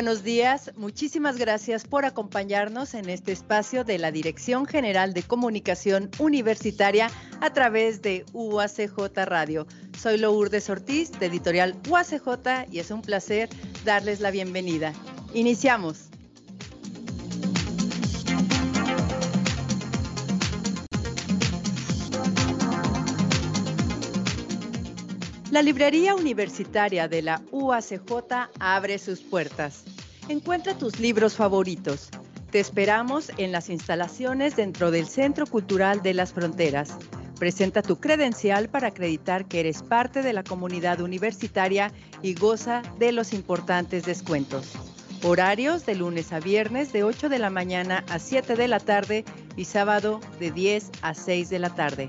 Buenos días. Muchísimas gracias por acompañarnos en este espacio de la Dirección General de Comunicación Universitaria a través de UACJ Radio. Soy Lourdes Ortiz de Editorial UACJ y es un placer darles la bienvenida. Iniciamos. La librería universitaria de la UACJ abre sus puertas. Encuentra tus libros favoritos. Te esperamos en las instalaciones dentro del Centro Cultural de las Fronteras. Presenta tu credencial para acreditar que eres parte de la comunidad universitaria y goza de los importantes descuentos. Horarios de lunes a viernes de 8 de la mañana a 7 de la tarde y sábado de 10 a 6 de la tarde.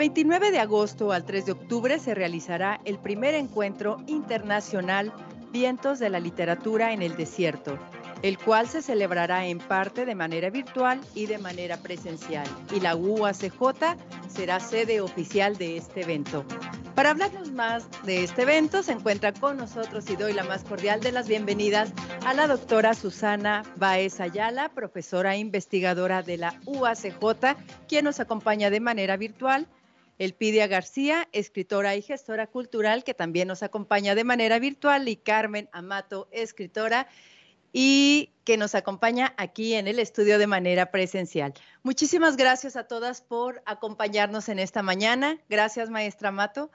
29 de agosto al 3 de octubre se realizará el primer encuentro internacional Vientos de la Literatura en el Desierto, el cual se celebrará en parte de manera virtual y de manera presencial. Y la UACJ será sede oficial de este evento. Para hablarnos más de este evento, se encuentra con nosotros y doy la más cordial de las bienvenidas a la doctora Susana Baez Ayala, profesora e investigadora de la UACJ, quien nos acompaña de manera virtual Elpidia García, escritora y gestora cultural, que también nos acompaña de manera virtual, y Carmen Amato, escritora y que nos acompaña aquí en el estudio de manera presencial. Muchísimas gracias a todas por acompañarnos en esta mañana. Gracias, maestra Amato.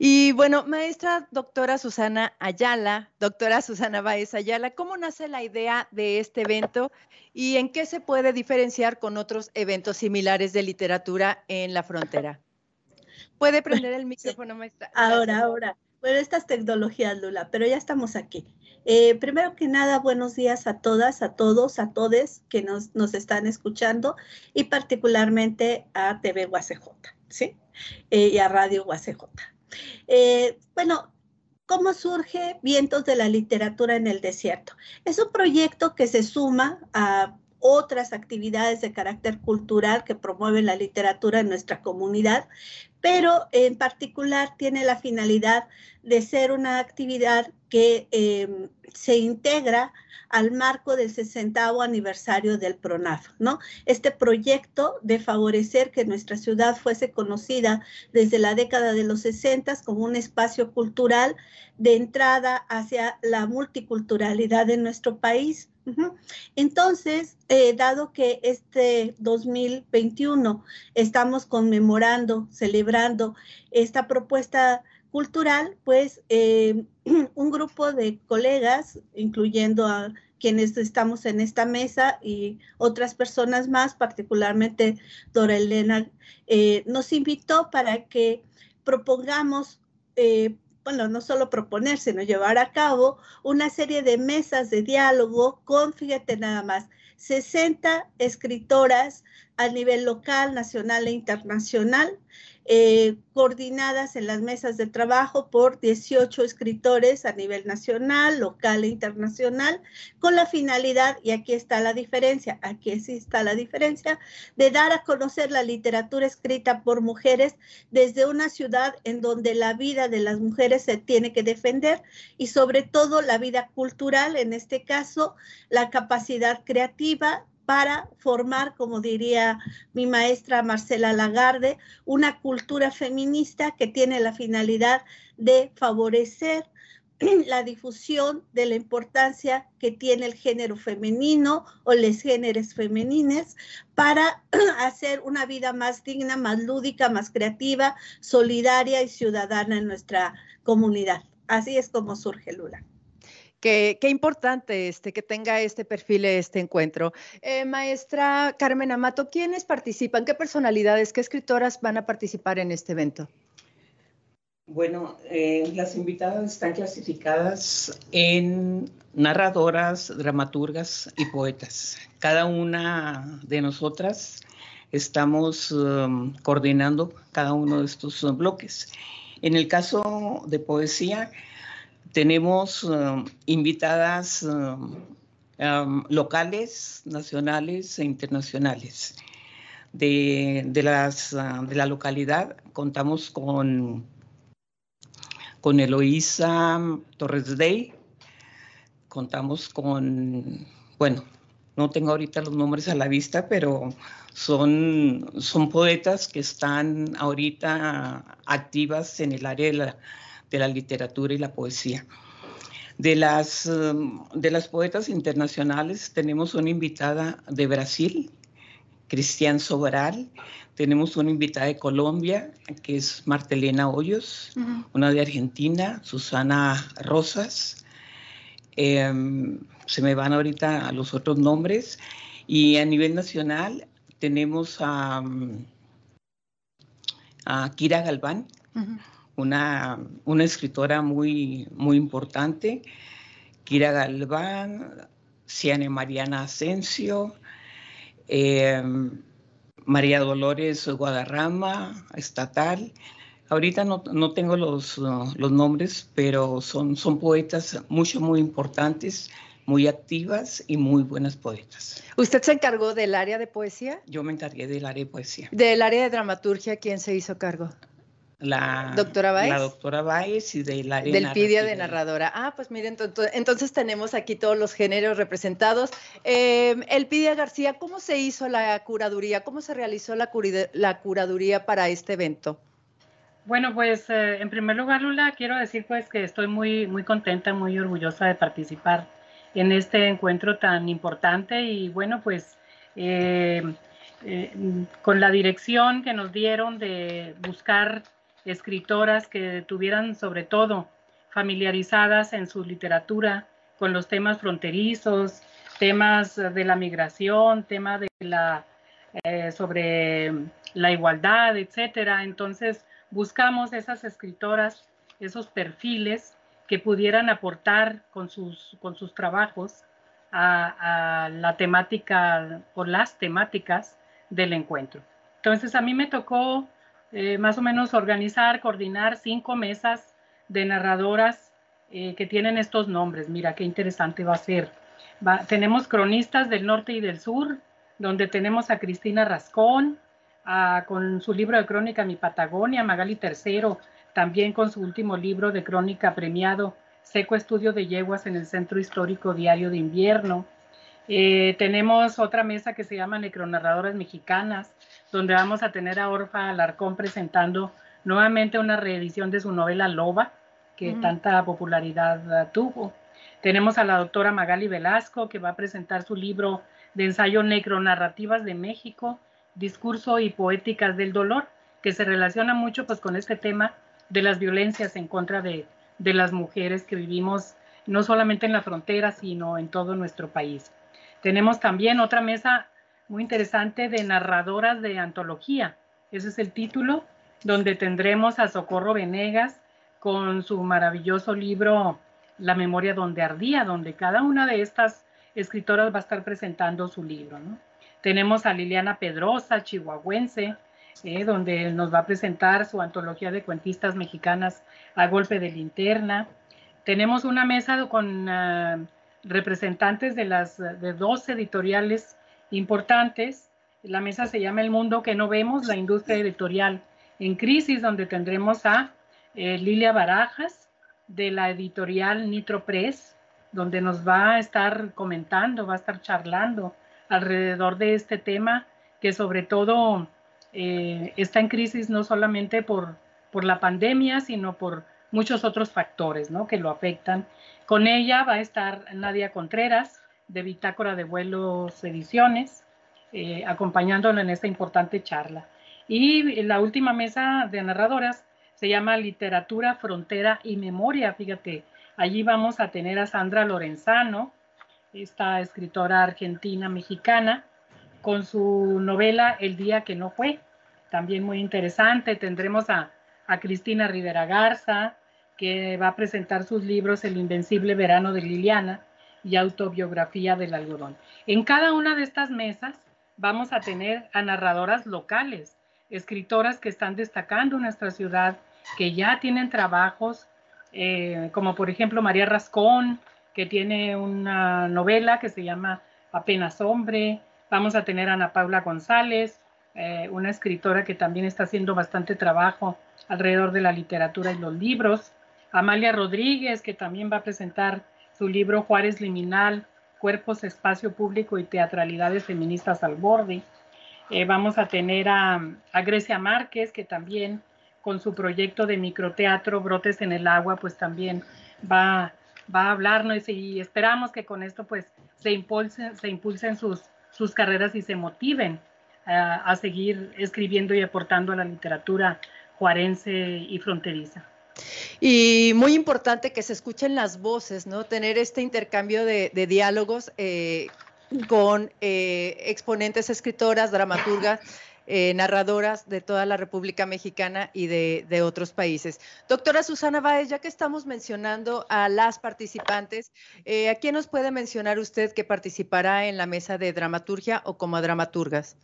Y bueno, maestra doctora Susana Ayala, doctora Susana Baez Ayala, ¿cómo nace la idea de este evento y en qué se puede diferenciar con otros eventos similares de literatura en la frontera? Puede prender el micrófono, maestra. Ahora, ahora. Bueno, estas tecnologías, Lula, pero ya estamos aquí. Eh, primero que nada, buenos días a todas, a todos, a todes que nos, nos están escuchando y particularmente a TV UACJ, ¿sí? Eh, y a Radio UACJ. Eh, bueno, ¿Cómo surge Vientos de la Literatura en el Desierto? Es un proyecto que se suma a otras actividades de carácter cultural que promueven la literatura en nuestra comunidad, pero en particular tiene la finalidad de ser una actividad que em, se integra al marco del 60 aniversario del PRONAF, ¿no? Este proyecto de favorecer que nuestra ciudad fuese conocida desde la década de los 60 como un espacio cultural de entrada hacia la multiculturalidad de nuestro país, entonces, eh, dado que este 2021 estamos conmemorando, celebrando esta propuesta cultural, pues eh, un grupo de colegas, incluyendo a quienes estamos en esta mesa y otras personas más, particularmente Dora Elena, eh, nos invitó para que propongamos bueno, no solo proponer, sino llevar a cabo una serie de mesas de diálogo con, fíjate nada más, 60 escritoras a nivel local, nacional e internacional, eh, coordinadas en las mesas de trabajo por 18 escritores a nivel nacional, local e internacional, con la finalidad, y aquí está la diferencia, aquí sí está la diferencia, de dar a conocer la literatura escrita por mujeres desde una ciudad en donde la vida de las mujeres se tiene que defender y sobre todo la vida cultural, en este caso, la capacidad creativa, para formar, como diría mi maestra Marcela Lagarde, una cultura feminista que tiene la finalidad de favorecer la difusión de la importancia que tiene el género femenino o los géneros femenines para hacer una vida más digna, más lúdica, más creativa, solidaria y ciudadana en nuestra comunidad. Así es como surge Lula. Qué, importante este, que tenga este perfil este encuentro. Eh, maestra Carmen Amato, ¿quiénes participan? ¿Qué personalidades, qué escritoras van a participar en este evento? Bueno, eh, las invitadas están clasificadas en narradoras, dramaturgas y poetas. Cada una de nosotras estamos um, coordinando cada uno de estos bloques. En el caso de poesía, tenemos um, invitadas um, locales, nacionales e internacionales. De, las, uh, de la localidad contamos con con Eloísa Torres Day, contamos con, bueno, no tengo ahorita los nombres a la vista, pero son, son poetas que están ahorita activas en el área de la, literatura y la poesía. De las, de las poetas internacionales tenemos una invitada de Brasil, Cristian Sobral, tenemos una invitada de Colombia, que es Martelena Hoyos, una de Argentina, Susana Rosas. Em, se me van ahorita los otros nombres. Y a nivel nacional tenemos a, Kira Galván, una, una, escritora muy, muy importante. Kira Galván, Ciane Mariana Asensio. Em, María Dolores Guadarrama, estatal. Ahorita no, tengo los, los, nombres, pero son, son poetas mucho, muy importantes, muy activas y muy buenas poetas. ¿Usted se encargó del área de poesía? Yo me encargué del área de poesía. ¿Del área de dramaturgia quién se hizo cargo? La doctora Baez. La doctora Baez y del área Del PIDIA de narradora. Ah, pues miren, entonces tenemos aquí todos los géneros representados. Eh, el PIDIA García, ¿cómo se hizo la curaduría? ¿Cómo se realizó la, la curaduría para este evento? Bueno, pues eh, en primer lugar, Lula, quiero decir pues que estoy muy, muy contenta, muy orgullosa de participar en este encuentro tan importante y bueno, pues eh, con la dirección que nos dieron de buscar escritoras que tuvieran sobre todo familiarizadas en su literatura con los temas fronterizos, temas de la migración, temas de la eh, sobre la igualdad, etcétera. Entonces buscamos esas escritoras, esos perfiles que pudieran aportar con sus, con sus trabajos a, a la temática o las temáticas del encuentro. Entonces a mí me tocó eh, más o menos organizar, coordinar cinco mesas de narradoras eh, que tienen estos nombres. Mira, qué interesante va a ser. tenemos cronistas del norte y del sur, donde tenemos a Cristina Rascón, con su libro de crónica Mi Patagonia, Magali Tercero, también con su último libro de crónica premiado, Seco Estudio de Yeguas en el Centro Histórico Diario de Invierno. Eh, tenemos otra mesa que se llama Necronarradoras Mexicanas, donde vamos a tener a Orfa Alarcón presentando nuevamente una reedición de su novela Loba, que tanta popularidad uh, tuvo. Tenemos a la doctora Magali Velasco, que va a presentar su libro de ensayo Necronarrativas de México, Discurso y Poéticas del Dolor, que se relaciona mucho pues, con este tema de las violencias en contra de, de las mujeres que vivimos no solamente en la frontera, sino en todo nuestro país. Tenemos también otra mesa muy interesante de narradoras de antología. Ese es el título, donde tendremos a Socorro Venegas con su maravilloso libro La memoria donde ardía, donde cada una de estas escritoras va a estar presentando su libro. Tenemos a Liliana Pedrosa, chihuahuense, eh, donde nos va a presentar su antología de cuentistas mexicanas a golpe de linterna. Tenemos una mesa con ah, representantes de las de dos editoriales importantes. La mesa se llama El Mundo que no vemos, la industria editorial en crisis, donde tendremos a eh, Lilia Barajas de la editorial Nitro Press, donde nos va a estar comentando, va a estar charlando alrededor de este tema que sobre todo eh, está en crisis no solamente por, por la pandemia, sino por muchos otros factores ¿no? que lo afectan. Con ella va a estar Nadia Contreras, de Bitácora de Vuelos Ediciones, eh, acompañándolo en esta importante charla. Y la última mesa de narradoras se llama Literatura, Frontera y Memoria. Fíjate, Allí vamos a tener a Sandra Lorenzano, esta escritora argentina mexicana, con su novela El día que no fue, también muy interesante. Tendremos a, a Cristina Rivera Garza, que va a presentar sus libros El Invencible Verano de Liliana y Autobiografía del Algodón. En cada una de estas mesas vamos a tener a narradoras locales, escritoras que están destacando en nuestra ciudad, que ya tienen trabajos, eh, como por ejemplo María Rascón, que tiene una novela que se llama Apenas Hombre. Vamos a tener a Ana Paula González, eh, una escritora que también está haciendo bastante trabajo alrededor de la literatura y los libros. Amalia Rodríguez, que también va a presentar su libro Juárez Liminal, Cuerpos, Espacio Público y Teatralidades Feministas al Borde. Eh, vamos a tener a, Grecia Márquez, que también con su proyecto de microteatro Brotes en el Agua, pues también va, va a hablarnos y esperamos que con esto pues se impulsen, se impulsen sus, sus carreras y se motiven a, a seguir escribiendo y aportando a la literatura juarense y fronteriza. Y muy importante que se escuchen las voces, ¿no? Tener este intercambio de, diálogos eh, con eh, exponentes escritoras, dramaturgas, eh, narradoras de toda la República Mexicana y de, otros países. Doctora Susana Báez, ya que estamos mencionando a las participantes, ¿a quién nos puede mencionar usted que participará en la mesa de dramaturgia o como dramaturgas?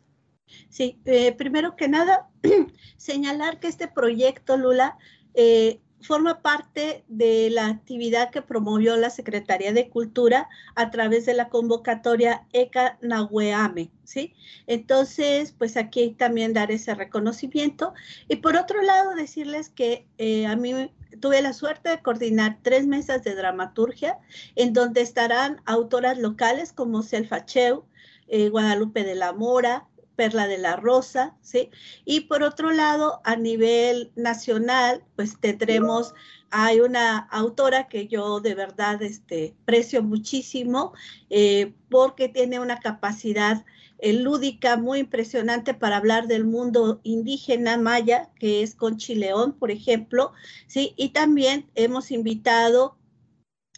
Sí, primero que nada, señalar que este proyecto, Lula, forma parte de la actividad que promovió la Secretaría de Cultura a través de la convocatoria ECA Nahueame, ¿sí? Entonces, pues aquí también dar ese reconocimiento. Y por otro lado, decirles que eh, a mí tuve la suerte de coordinar tres mesas de dramaturgia en donde estarán autoras locales como Selfa Cheu, eh, Guadalupe de la Mora, Perla de la Rosa, ¿sí? Y por otro lado, a nivel nacional, pues tendremos, hay una autora que yo de verdad este, precio muchísimo eh, porque tiene una capacidad eh, lúdica muy impresionante para hablar del mundo indígena maya, que es Conchi León, por ejemplo, ¿sí? Y también hemos invitado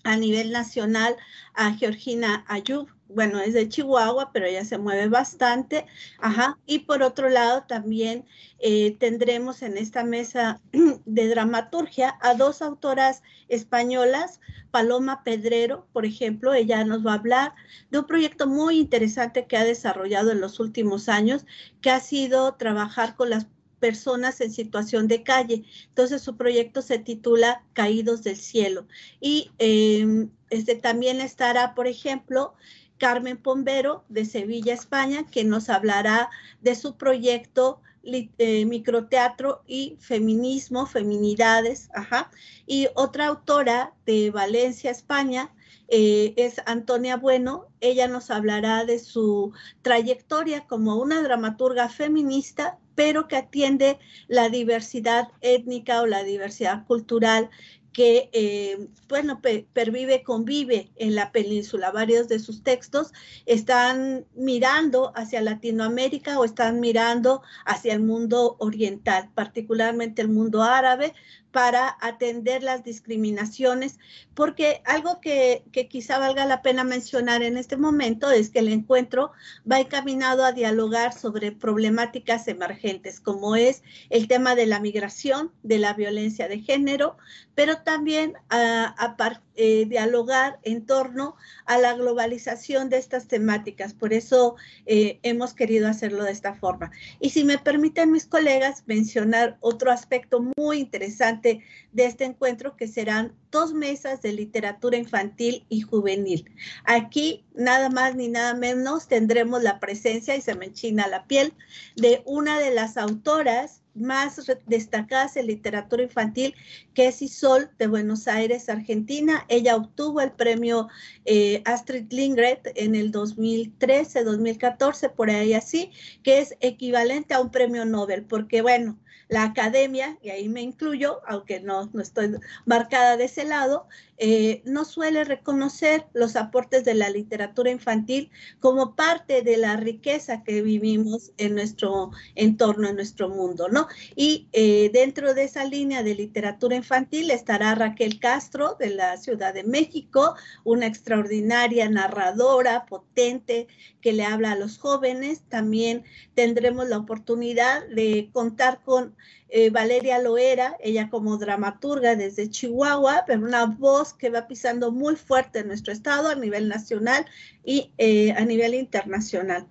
a nivel nacional a Georgina Ayub, bueno, es de Chihuahua, pero ella se mueve bastante. Ajá. Y por otro lado, también eh, tendremos en esta mesa de dramaturgia a dos autoras españolas, Paloma Pedrero, por ejemplo, ella nos va a hablar de un proyecto muy interesante que ha desarrollado en los últimos años, que ha sido trabajar con las personas en situación de calle. Entonces su proyecto se titula Caídos del Cielo. Y em, este, también estará, por ejemplo, Carmen Pombero de Sevilla, España, que nos hablará de su proyecto eh, microteatro y feminismo, feminidades, ajá. Y otra autora de Valencia, España, eh, es Antonia Bueno. Ella nos hablará de su trayectoria como una dramaturga feminista, pero que atiende la diversidad étnica o la diversidad cultural que, eh, bueno, pervive, convive en la península. Varios de sus textos están mirando hacia Latinoamérica o están mirando hacia el mundo oriental, particularmente el mundo árabe, para atender las discriminaciones, porque algo que, quizá valga la pena mencionar en este momento es que el encuentro va encaminado a dialogar sobre problemáticas emergentes, como es el tema de la migración, de la violencia de género, pero también a, eh, dialogar en torno a la globalización de estas temáticas. Por eso eh, hemos querido hacerlo de esta forma. Y si me permiten mis colegas mencionar otro aspecto muy interesante de este encuentro, que serán dos mesas de literatura infantil y juvenil. Aquí, nada más ni nada menos, tendremos la presencia, y se me enchina la piel, de una de las autoras más destacadas en literatura infantil, que es Isol de Buenos Aires, Argentina. Ella obtuvo el premio eh, Astrid Lindgren en el 2013, 2014, por ahí así, que es equivalente a un premio Nobel, porque bueno, la academia, y ahí me incluyo, aunque no, no estoy marcada de ese lado, eh, no suele reconocer los aportes de la literatura infantil como parte de la riqueza que vivimos en nuestro entorno, en nuestro mundo, ¿no? Y eh, dentro de esa línea de literatura infantil estará Raquel Castro de la ciudad Ciudad de México, una extraordinaria narradora potente que le habla a los jóvenes. También tendremos la oportunidad de contar con eh, Valeria Loera, ella como dramaturga desde Chihuahua, pero una voz que va pisando muy fuerte en nuestro estado a nivel nacional y eh, a nivel internacional.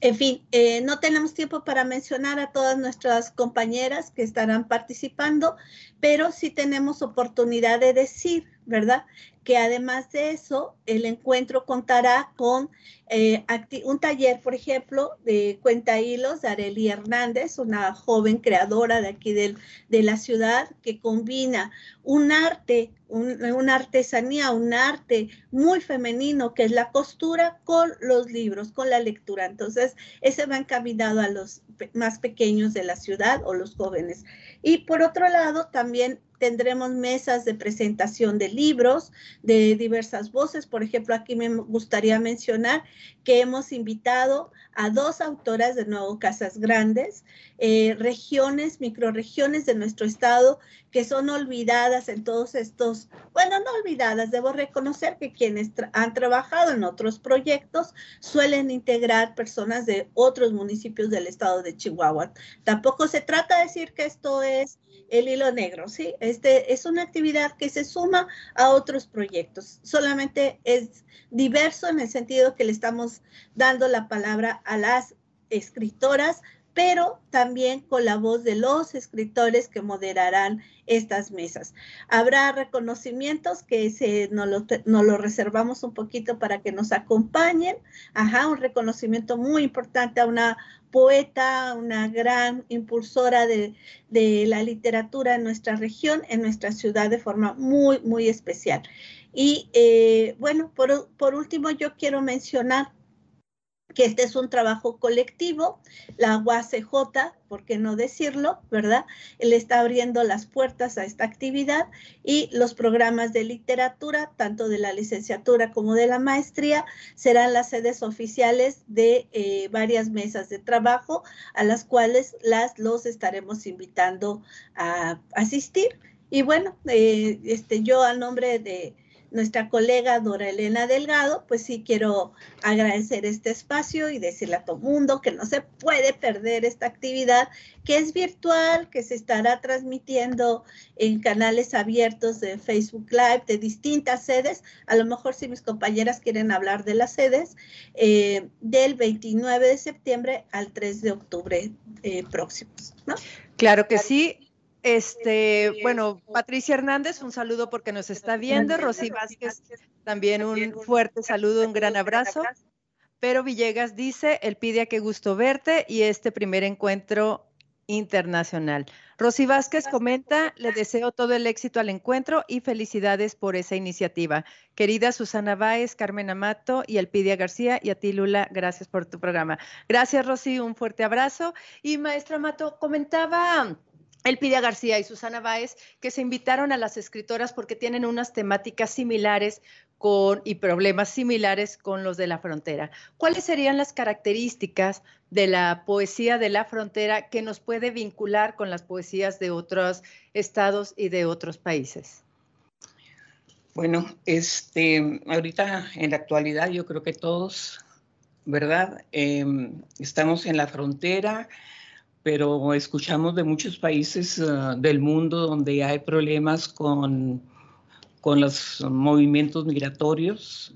En fin, eh, no tenemos tiempo para mencionar a todas nuestras compañeras que estarán participando, pero sí tenemos oportunidad de decir, ¿verdad? Que además de eso, el encuentro contará con eh, un taller, por ejemplo, de cuenta hilos de Areli Hernández, una joven creadora de aquí de la ciudad que combina un arte, una artesanía, un arte muy femenino que es la costura con los libros, con la lectura. Entonces, ese va encaminado a los más pequeños de la ciudad o los jóvenes. Y por otro lado, también tendremos mesas de presentación de libros de diversas voces. Por ejemplo, aquí me gustaría mencionar que hemos invitado a dos autoras de Nuevo Casas Grandes, eh, regiones, microregiones de nuestro estado que son olvidadas en todos estos, bueno, no olvidadas, debo reconocer que quienes han trabajado en otros proyectos suelen integrar personas de otros municipios del estado de Chihuahua. Tampoco se trata de decir que esto es el hilo negro, ¿sí? Este es una actividad que se suma a otros proyectos. Solamente es diverso en el sentido que le estamos dando la palabra a las escritoras, pero también con la voz de los escritores que moderarán estas mesas. Habrá reconocimientos que se, nos, lo, reservamos un poquito para que nos acompañen. Ajá, un reconocimiento muy importante a una poeta, una gran impulsora de, la literatura en nuestra región, en nuestra ciudad de forma muy, muy especial. Y eh, bueno, por, por último, yo quiero mencionar que este es un trabajo colectivo, la UACJ, por qué no decirlo, ¿verdad? Él está abriendo las puertas a esta actividad y los programas de literatura, tanto de la licenciatura como de la maestría, serán las sedes oficiales de eh, varias mesas de trabajo a las cuales las los estaremos invitando a asistir. Y bueno, eh, este, yo a nombre de nuestra colega Dora Elena Delgado, pues sí quiero agradecer este espacio y decirle a todo mundo que no se puede perder esta actividad, que es virtual, que se estará transmitiendo en canales abiertos de Facebook Live de distintas sedes. A lo mejor si mis compañeras quieren hablar de las sedes, eh, del 29 de septiembre al 3 de octubre eh, próximos. Claro que sí. Este, bueno, Patricia Hernández, un saludo porque nos está viendo. Rosy Vázquez, también un fuerte saludo, un gran abrazo. Pero Villegas dice, el pide a qué gusto verte y este primer encuentro internacional. Rosy Vázquez comenta, le deseo todo el éxito al encuentro y felicidades por esa iniciativa. Querida Susana Báez, Carmen Amato y Elpidia García y a ti Lula, gracias por tu programa. Gracias Rosy, un fuerte abrazo. Y maestra Amato, comentaba Elpidia García y Susana Báez, que se invitaron a las escritoras porque tienen unas temáticas similares y problemas similares con los de la frontera. ¿Cuáles serían las características de la poesía de la frontera que nos puede vincular con las poesías de otros estados y de otros países? Bueno, este, ahorita en la actualidad yo creo que todos, ¿verdad? Em, estamos en la frontera pero escuchamos de muchos países ah, del mundo donde hay problemas con, con los movimientos migratorios,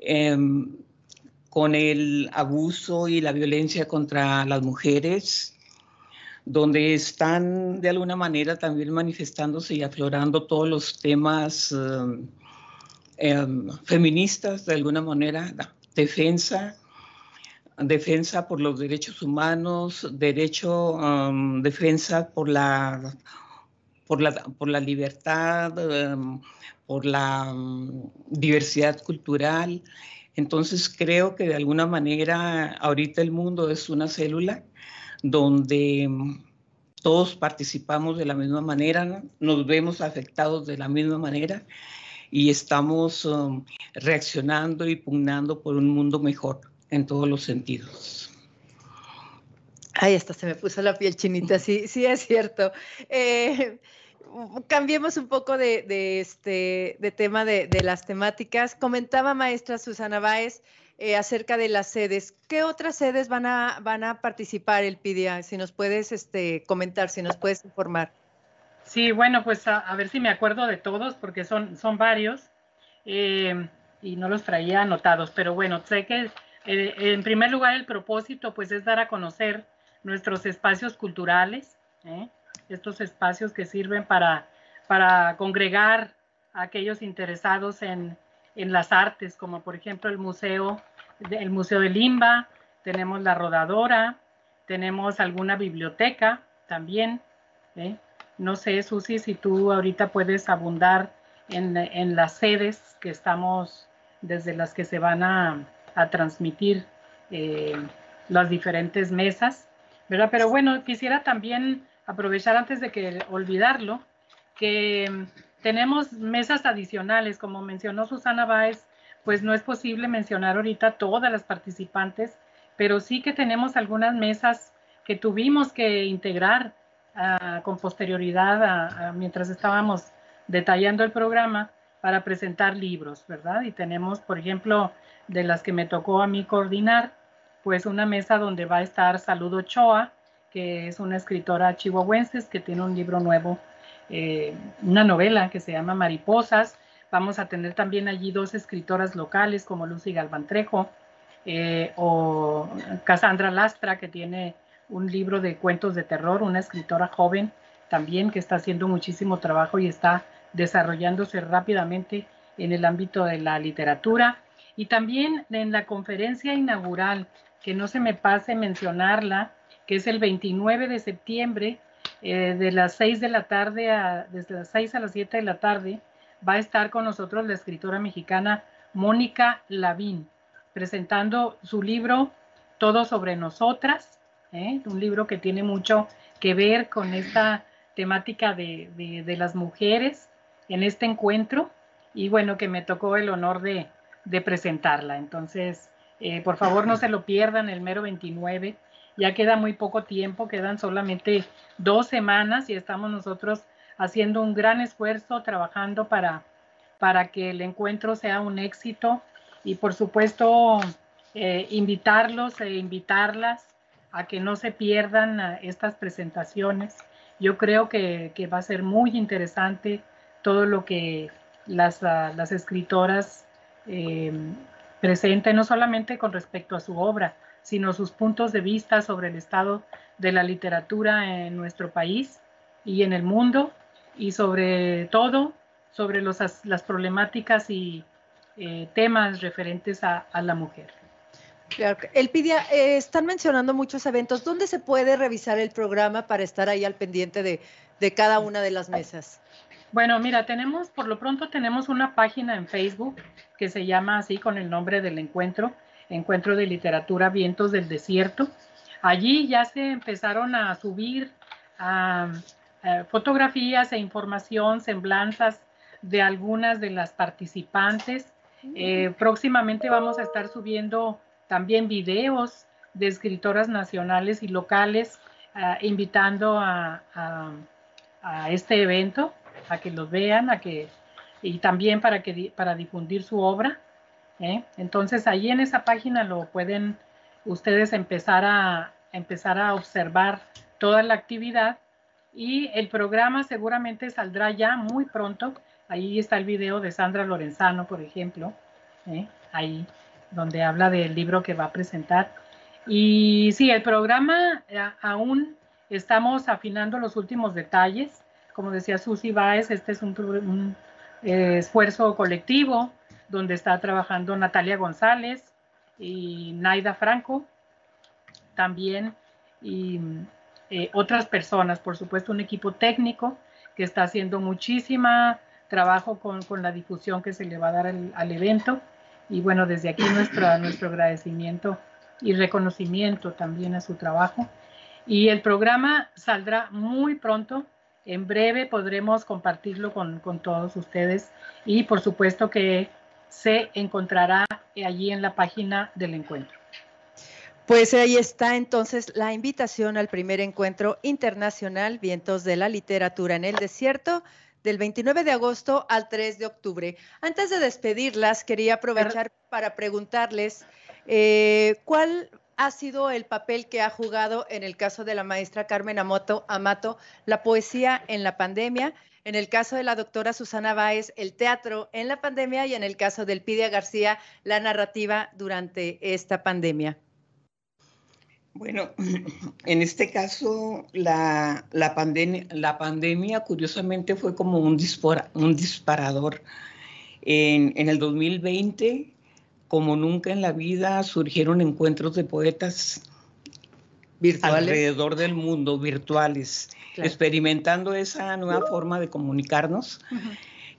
em, con el abuso y la violencia contra las mujeres, donde están de alguna manera también manifestándose y aflorando todos los temas em, feministas, de alguna manera, defensa defensa por los derechos humanos, derecho, um, defensa por la, por la, por la libertad, um, por la um, diversidad cultural. Entonces creo que de alguna manera ahorita el mundo es una célula donde todos participamos de la misma manera, nos vemos afectados de la misma manera y estamos reaccionando y pugnando por un mundo mejor en todos los sentidos. Ahí está, se me puso la piel chinita, sí, sí es cierto. Eh, cambiemos un poco de, este, de tema de, las temáticas. Comentaba maestra Susana Báez eh, acerca de las sedes. ¿Qué otras sedes van a, van a participar el PIDIA? Si nos puedes este, comentar, si nos puedes informar. Sí, bueno, pues a, ver si me acuerdo de todos, porque son, son varios eh, y no los traía anotados, pero bueno, sé que eh, en primer lugar el propósito pues es dar a conocer nuestros espacios culturales, estos espacios que sirven para, para congregar a aquellos interesados en, en las artes, como por ejemplo el museo, el museo de Limba, tenemos la rodadora, tenemos alguna biblioteca también. ¿eh? No sé, Susi, si tú ahorita puedes abundar en, en, las sedes que estamos, desde las que se van a, a transmitir eh, las diferentes mesas, ¿verdad? Pero bueno, quisiera también aprovechar antes de que olvidarlo, que tenemos mesas adicionales, como mencionó Susana Báez, pues no es posible mencionar ahorita todas las participantes, pero sí que tenemos algunas mesas que tuvimos que integrar ah, con posterioridad mientras estábamos detallando el programa para presentar libros, ¿verdad? Y tenemos, por ejemplo, de las que me tocó a mí coordinar, pues una mesa donde va a estar Saludo Ochoa, que es una escritora chihuahuense que tiene un libro nuevo eh, una novela que se llama Mariposas. Vamos a tener también allí dos escritoras locales como Lucy Galvantrejo eh, o Cassandra Lastra, que tiene un libro de cuentos de terror, una escritora joven también que está haciendo muchísimo trabajo y está desarrollándose rápidamente en el ámbito de la literatura. Y también en la conferencia inaugural, que no se me pase mencionarla, que es el 29 de septiembre eh, de las 6 de la tarde a, desde las 6 a las 7 de la tarde, va a estar con nosotros la escritora mexicana Mónica Lavín, presentando su libro Todo sobre nosotras, ¿eh? un libro que tiene mucho que ver con esta temática de, de, las mujeres en este encuentro y bueno, que me tocó el honor de, de presentarla. Entonces, eh, por favor no se lo pierdan el mero 29 ya queda muy poco tiempo, quedan solamente dos semanas y estamos nosotros haciendo un gran esfuerzo, trabajando para, para que el encuentro sea un éxito y por supuesto eh, invitarlos e invitarlas a que no se pierdan estas presentaciones. Yo creo que, va a ser muy interesante todo lo que las, las escritoras eh, presenten, no solamente con respecto a su obra, sino sus puntos de vista sobre el estado de la literatura en nuestro país y en el mundo y sobre todo sobre las problemáticas y eh, temas referentes a, la mujer. Claro. Elpidia, eh, están mencionando muchos eventos. ¿Dónde se puede revisar el programa para estar ahí al pendiente de, de cada una de las mesas? Bueno, mira, tenemos, por lo pronto tenemos una página en Facebook que se llama así con el nombre del encuentro, Encuentro de Literatura Vientos del Desierto. Allí ya se empezaron a subir fotografías e información, semblanzas de algunas de las participantes. Eh, próximamente vamos a estar subiendo también videos de escritoras nacionales y locales, ah, invitando a, este evento, a que los vean, a que, y también para, que, para difundir su obra. ¿eh? Entonces ahí en esa página lo pueden ustedes empezar a, empezar a observar toda la actividad y el programa seguramente saldrá ya muy pronto. Ahí está el video de Sandra Lorenzano, por ejemplo, ¿eh? ahí donde habla del libro que va a presentar. Y sí, el programa eh, aún estamos afinando los últimos detalles. Como decía Susi Báez, este es un, esfuerzo colectivo donde está trabajando Natalia González y Naida Franco también y eh, otras personas, por supuesto un equipo técnico que está haciendo muchísima trabajo con, la difusión que se le va a dar al, evento y bueno, desde aquí nuestro, nuestro agradecimiento y reconocimiento también a su trabajo. Y el programa saldrá muy pronto, en breve podremos compartirlo con, con todos ustedes y por supuesto que se encontrará allí en la página del encuentro. Pues ahí está entonces la invitación al primer encuentro internacional Vientos de la Literatura en el Desierto del 29 de agosto al 3 de octubre. Antes de despedirlas, quería aprovechar para preguntarles eh, cuál ha sido el papel que ha jugado en el caso de la maestra Carmen Amato, Amato la poesía en la pandemia, en el caso de la doctora Susana Báez, el teatro en la pandemia y en el caso del Pidia García, la narrativa durante esta pandemia. Bueno, en este caso, la, la, la pandemia curiosamente fue como un, un disparador. En, el 2020, como nunca en la vida, surgieron encuentros de poetas virtuales. alrededor del mundo, virtuales, experimentando esa nueva forma de comunicarnos.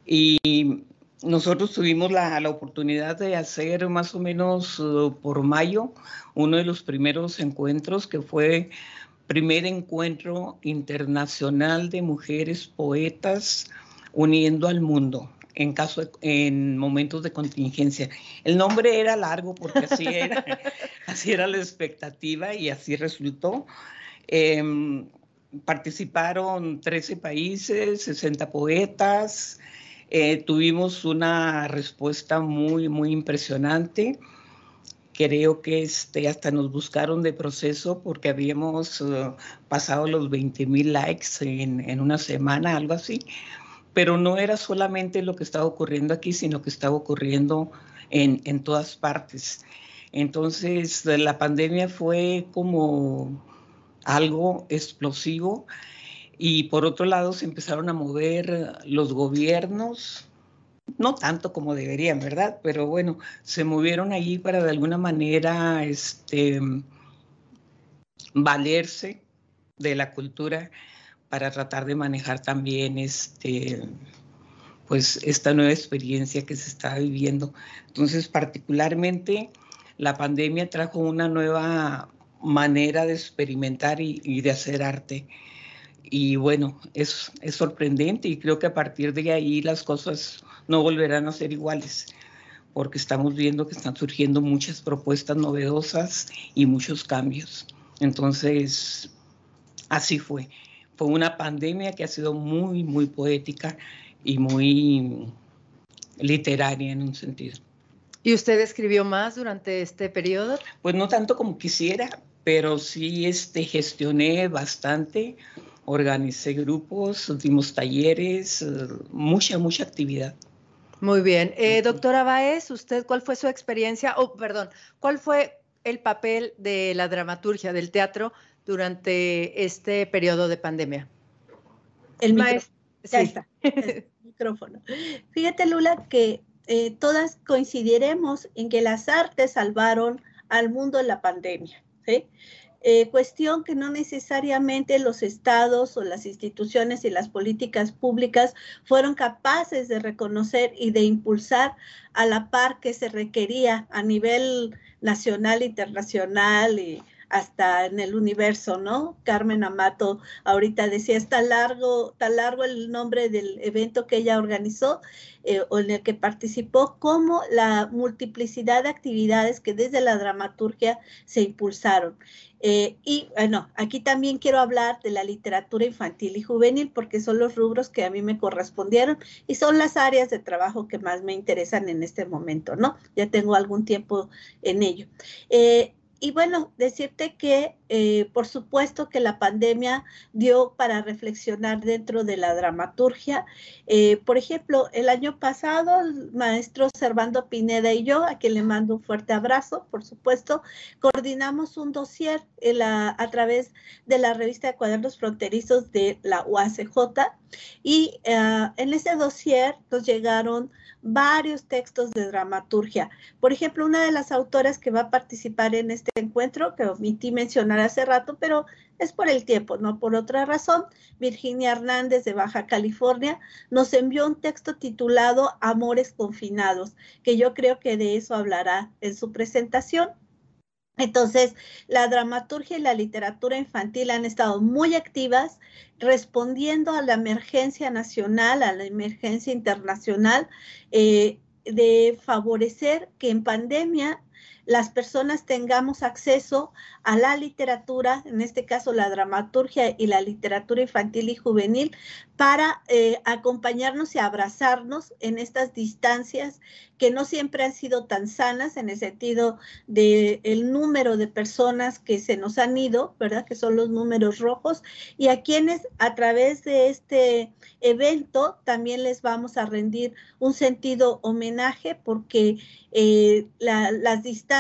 Y nosotros tuvimos la, la, oportunidad de hacer más o menos uh, por mayo uno de los primeros encuentros que fue primer encuentro internacional de mujeres poetas uniendo al mundo en caso en momentos de contingencia. El nombre era largo porque así era, así era la expectativa y así resultó. Em, participaron 13 países, 60 poetas, eh, tuvimos una respuesta muy, muy impresionante. Creo que este, hasta nos buscaron de proceso porque habíamos uh, pasado los 20 mil likes en, en, una semana, algo así. Pero no era solamente lo que estaba ocurriendo aquí, sino que estaba ocurriendo en, en todas partes. Entonces, la pandemia fue como algo explosivo y por otro lado se empezaron a mover los gobiernos, no tanto como deberían, ¿verdad? Pero bueno, se movieron allí para de alguna manera este, valerse de la cultura para tratar de manejar también este, pues esta nueva experiencia que se está viviendo. Entonces, particularmente, la pandemia trajo una nueva manera de experimentar y, y de hacer arte y bueno, es, es sorprendente y creo que a partir de ahí las cosas no volverán a ser iguales, porque estamos viendo que están surgiendo muchas propuestas novedosas y muchos cambios. Entonces, así fue. Fue una pandemia que ha sido muy, muy poética y muy literaria en un sentido. ¿Y usted escribió más durante este periodo? Pues no tanto como quisiera, pero sí este, gestioné bastante organicé grupos, dimos talleres, eh, mucha, mucha actividad. Muy bien. Eh, doctora Baez, ¿usted cuál fue su experiencia? Oh, perdón, ¿cuál fue el papel de la dramaturgia, del teatro, durante este periodo de pandemia? El maestro. Ya está. El micrófono. Fíjate, Lula, que eh, todas coincidiremos en que las artes salvaron al mundo en la pandemia. ¿sí? Eh, cuestión que no necesariamente los estados o las instituciones y las políticas públicas fueron capaces de reconocer y de impulsar a la par que se requería a nivel nacional, internacional y hasta en el universo, ¿no? Carmen Amato ahorita decía, está largo, está largo el nombre del evento que ella organizó eh, o en el que participó, como la multiplicidad de actividades que desde la dramaturgia se impulsaron. Eh, y bueno, aquí también quiero hablar de la literatura infantil y juvenil porque son los rubros que a mí me correspondieron y son las áreas de trabajo que más me interesan en este momento, ¿no? Ya tengo algún tiempo en ello. Eh, y bueno, decirte que eh, por supuesto que la pandemia dio para reflexionar dentro de la dramaturgia. Eh, por ejemplo, el año pasado, el maestro Servando Pineda y yo, a quien le mando un fuerte abrazo, por supuesto, coordinamos un dossier a través de la revista de cuadernos fronterizos de la UACJ y eh, en ese dossier nos llegaron varios textos de dramaturgia. Por ejemplo, una de las autoras que va a participar en este encuentro, que omití mencionar hace rato, pero es por el tiempo, no por otra razón, Virginia Hernández de Baja California nos envió un texto titulado Amores confinados, que yo creo que de eso hablará en su presentación. Entonces, la dramaturgia y la literatura infantil han estado muy activas respondiendo a la emergencia nacional, a la emergencia internacional, eh, de favorecer que en pandemia las personas tengamos acceso a la literatura, en este caso la dramaturgia y la literatura infantil y juvenil, para eh, acompañarnos y abrazarnos en estas distancias que no siempre han sido tan sanas en el sentido de el número de personas que se nos han ido, ¿verdad? Que son los números rojos y a quienes a través de este evento también les vamos a rendir un sentido homenaje porque eh, las distancias,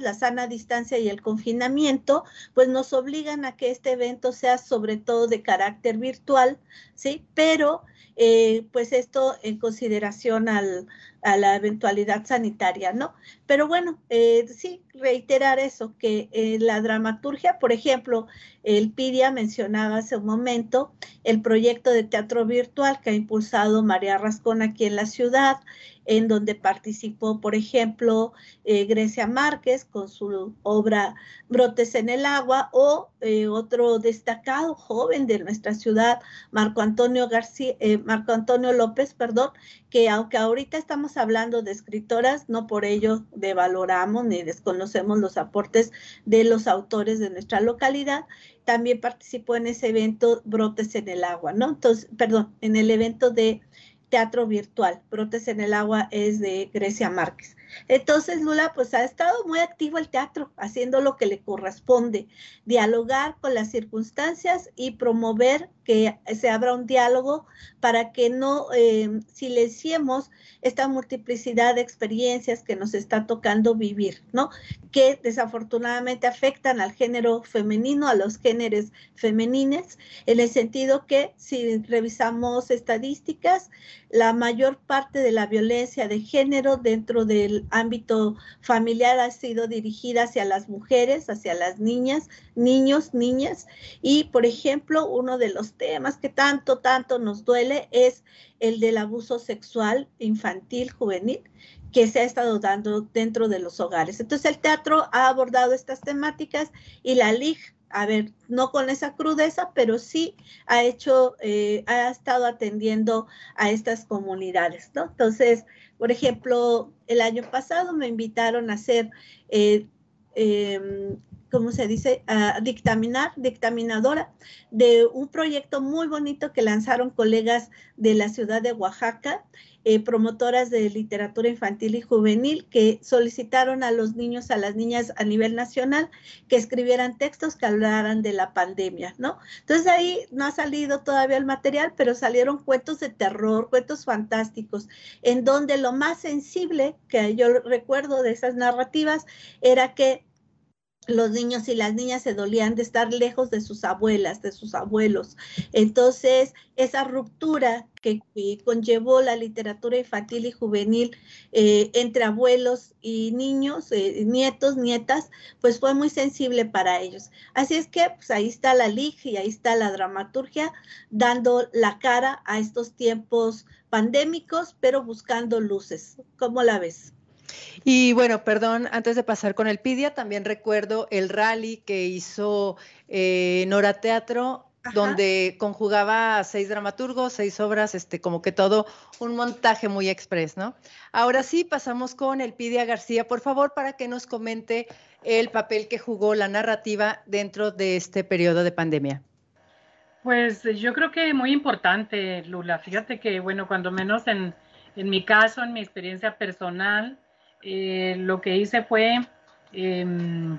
la sana distancia y el confinamiento, pues nos obligan a que este evento sea sobre todo de carácter virtual, ¿sí? Pero eh, pues esto en consideración al, a la eventualidad sanitaria, ¿no? Pero bueno, eh, sí, reiterar eso, que eh, la dramaturgia, por ejemplo, el PIDIA mencionaba hace un momento el proyecto de teatro virtual que ha impulsado María Rascón aquí en la ciudad, en donde participó, por ejemplo, eh, Grecia Márquez con su obra Brotes en el agua o otro destacado joven de nuestra ciudad, Marco Antonio García, Marco Antonio López, perdón, que aunque ahorita estamos hablando de escritoras, no por ello devaloramos ni desconocemos los aportes de los autores de nuestra localidad. También participó en ese evento Brotes en el Agua, ¿no? Entonces, perdón, en el evento de teatro virtual. Brotes en el Agua es de Grecia Márquez. Entonces, Lula, pues ha estado muy activo el teatro, haciendo lo que le corresponde, dialogar con las circunstancias y promover que se abra un diálogo para que no eh, silenciemos esta multiplicidad de experiencias que nos está tocando vivir, ¿no? Que desafortunadamente afectan al género femenino, a los géneros femenines, en el sentido que si revisamos estadísticas, la mayor parte de la violencia de género dentro del ámbito familiar ha sido dirigida hacia las mujeres, hacia las niñas, niños, niñas. Y, por ejemplo, uno de los temas que tanto, tanto nos duele es el del abuso sexual infantil, juvenil que se ha estado dando dentro de los hogares. Entonces el teatro ha abordado estas temáticas y la LIG, a ver, no con esa crudeza, pero sí ha hecho, eh, ha estado atendiendo a estas comunidades, ¿no? Entonces, por ejemplo, el año pasado me invitaron a hacer, eh, em, ¿cómo se dice? A dictaminar, dictaminadora de un proyecto muy bonito que lanzaron colegas de la ciudad de Oaxaca eh, promotoras de literatura infantil y juvenil que solicitaron a los niños, a las niñas a nivel nacional que escribieran textos que hablaran de la pandemia, ¿no? Entonces ahí no ha salido todavía el material, pero salieron cuentos de terror, cuentos fantásticos, en donde lo más sensible que yo recuerdo de esas narrativas era que los niños y las niñas se dolían de estar lejos de sus abuelas, de sus abuelos. Entonces, esa ruptura que, conllevó la literatura infantil y juvenil eh, entre abuelos y niños, eh, nietos, nietas, pues fue muy sensible para ellos. Así es que pues ahí está la LIG y ahí está la dramaturgia dando la cara a estos tiempos pandémicos, pero buscando luces. ¿Cómo la ves? Y bueno, perdón, antes de pasar con el PIDIA, también recuerdo el rally que hizo eh, Nora Teatro, donde conjugaba seis dramaturgos, seis obras, este, como que todo un montaje muy express, ¿no? Ahora sí, pasamos con el Pidia García, por favor, para que nos comente el papel que jugó la narrativa dentro de este periodo de pandemia. Pues yo creo que muy importante, Lula. Fíjate que, bueno, cuando menos en, en mi caso, en mi experiencia personal, eh, lo que hice fue em,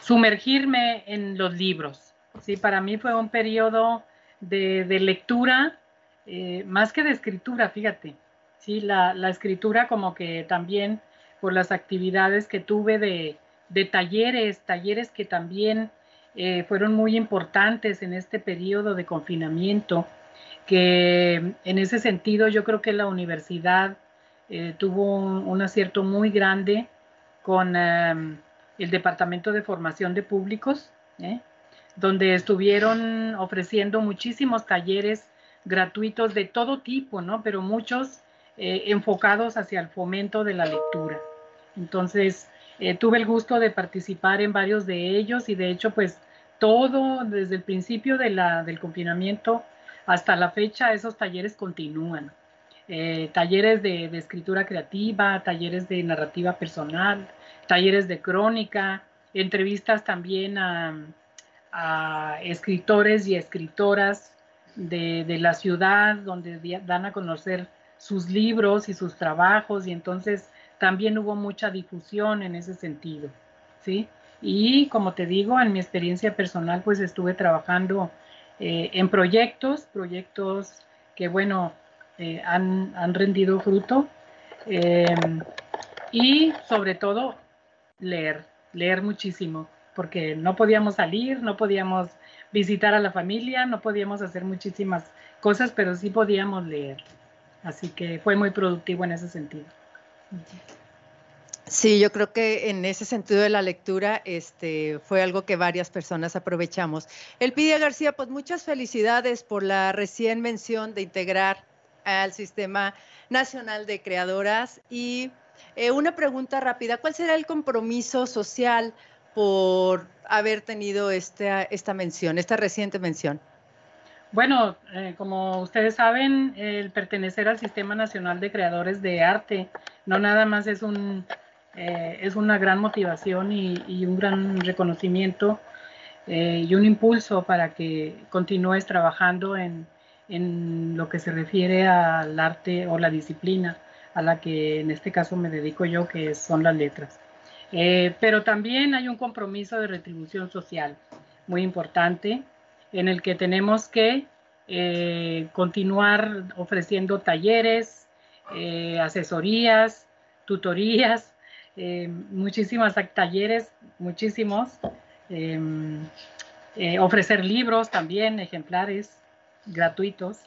sumergirme en los libros. ¿sí? Para mí fue un periodo de, lectura, eh, más que de escritura, fíjate. ¿sí? La, escritura como que también por las actividades que tuve de, talleres, talleres que también eh, fueron muy importantes en este periodo de confinamiento, que en ese sentido yo creo que la universidad eh, tuvo un, acierto muy grande con em, el Departamento de Formación de Públicos, ¿eh? donde estuvieron ofreciendo muchísimos talleres gratuitos de todo tipo, ¿no? Pero muchos eh, enfocados hacia el fomento de la lectura. Entonces, tuve el gusto de participar en varios de ellos y de hecho, pues todo desde el principio del confinamiento hasta la fecha, esos talleres continúan. Eh, talleres de, escritura creativa, talleres de narrativa personal, talleres de crónica, entrevistas también a, escritores y escritoras de, la ciudad, donde dan a conocer sus libros y sus trabajos, y entonces también hubo mucha difusión en ese sentido, ¿sí? Y como te digo, en mi experiencia personal, pues estuve trabajando eh, en proyectos, proyectos que, bueno, eh, han, han, rendido fruto. Em, y sobre todo, leer, leer muchísimo, porque no podíamos salir, no podíamos visitar a la familia, no podíamos hacer muchísimas cosas, pero sí podíamos leer. Así que fue muy productivo en ese sentido. Sí, yo creo que en ese sentido de la lectura este, fue algo que varias personas aprovechamos. Elpidia García, pues muchas felicidades por la recién mención de integrar al Sistema Nacional de Creadoras. Y eh, una pregunta rápida, ¿cuál será el compromiso social por haber tenido esta, esta mención, esta reciente mención? Bueno, eh, como ustedes saben, el pertenecer al Sistema Nacional de Creadores de Arte no nada más es un eh, es una gran motivación y, un gran reconocimiento y un impulso para que continúes trabajando en, lo que se refiere al arte o la disciplina a la que en este caso me dedico yo, que son las letras. Eh, pero también hay un compromiso de retribución social muy importante en el que tenemos que continuar ofreciendo talleres, asesorías, tutorías eh, muchísimas talleres, muchísimos. Em, eh, ofrecer libros también, ejemplares gratuitos.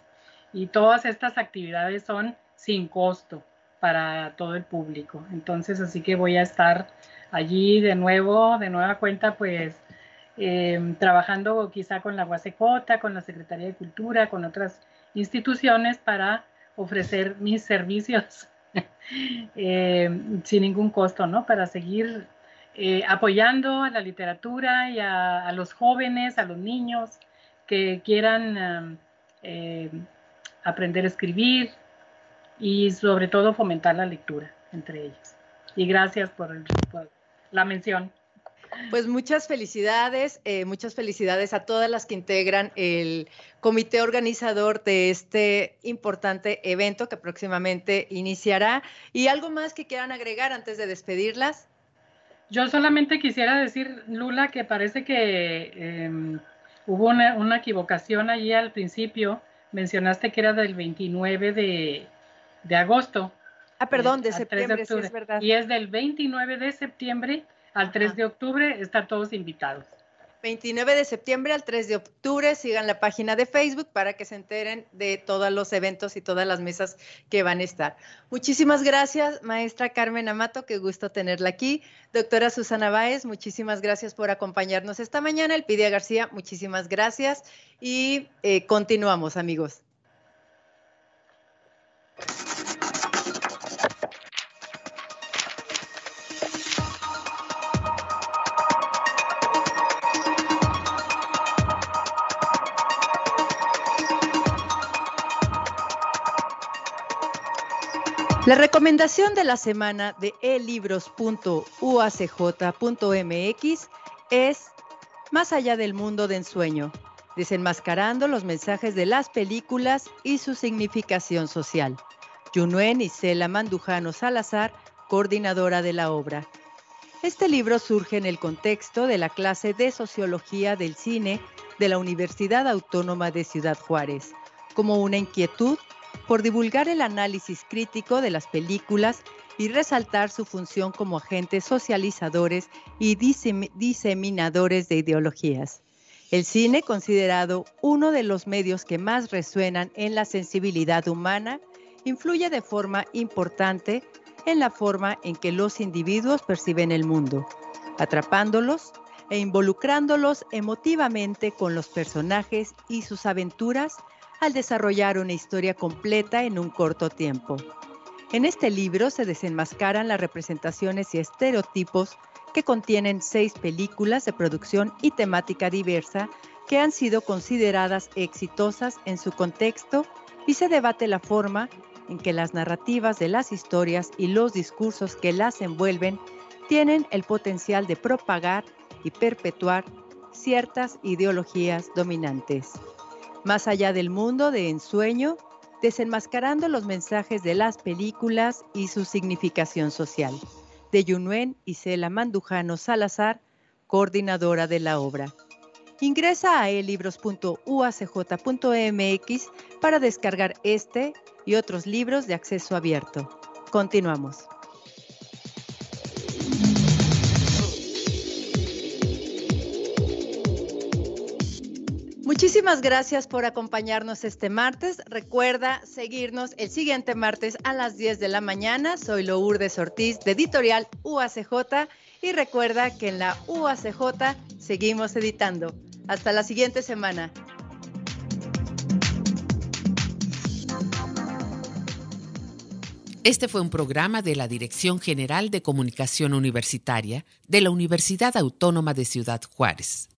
Y todas estas actividades son sin costo para todo el público. Entonces, así que voy a estar allí de nuevo, de nueva cuenta, pues em, trabajando quizá con la UACJ, con la Secretaría de Cultura, con otras instituciones para ofrecer mis servicios Eh, sin ningún costo, ¿no? Para seguir eh, apoyando a la literatura y a, los jóvenes, a los niños que quieran eh, aprender a escribir y sobre todo fomentar la lectura entre ellos. Y gracias por la mención. Pues muchas felicidades, eh, muchas felicidades a todas las que integran el comité organizador de este importante evento que próximamente iniciará. ¿Y algo más que quieran agregar antes de despedirlas? Yo solamente quisiera decir, Lula, que parece que em, hubo una, equivocación allí al principio. Mencionaste que era del 29 de, agosto. Ah, perdón, de septiembre, es verdad. Y es del 29 de septiembre al 3 de octubre están todos invitados. 29 de septiembre al 3 de octubre, sigan la página de Facebook para que se enteren de todos los eventos y todas las mesas que van a estar. Muchísimas gracias, maestra Carmen Amato, qué gusto tenerla aquí. Doctora Susana Báez, muchísimas gracias por acompañarnos esta mañana. Elpidia García, muchísimas gracias y eh, continuamos, amigos. La recomendación de la semana de elibros.uacj.mx es Más allá del mundo de ensueño, desenmascarando los mensajes de las películas y su significación social. Yunuen Isela Mandujano Salazar, coordinadora de la obra. Este libro surge en el contexto de la clase de Sociología del Cine de la Universidad Autónoma de Ciudad Juárez, como una inquietud por divulgar el análisis crítico de las películas y resaltar su función como agentes socializadores y diseminadores de ideologías. El cine, considerado uno de los medios que más resuenan en la sensibilidad humana, influye de forma importante en la forma en que los individuos perciben el mundo, atrapándolos e involucrándolos emotivamente con los personajes y sus aventuras al desarrollar una historia completa en un corto tiempo. En este libro se desenmascaran las representaciones y estereotipos que contienen seis películas de producción y temática diversa que han sido consideradas exitosas en su contexto y se debate la forma en que las narrativas de las historias y los discursos que las envuelven tienen el potencial de propagar y perpetuar ciertas ideologías dominantes. Más allá del mundo de ensueño, desenmascarando los mensajes de las películas y su significación social. De Yunuen Isela Mandujano Salazar, coordinadora de la obra. Ingresa a elibros.uacj.mx para descargar este y otros libros de acceso abierto. Continuamos. Muchísimas gracias por acompañarnos este martes. Recuerda seguirnos el siguiente martes a las 10 de la mañana. Soy Lourdes Ortiz de Editorial UACJ y recuerda que en la UACJ seguimos editando. Hasta la siguiente semana. Este fue un programa de la Dirección General de Comunicación Universitaria de la Universidad Autónoma de Ciudad Juárez.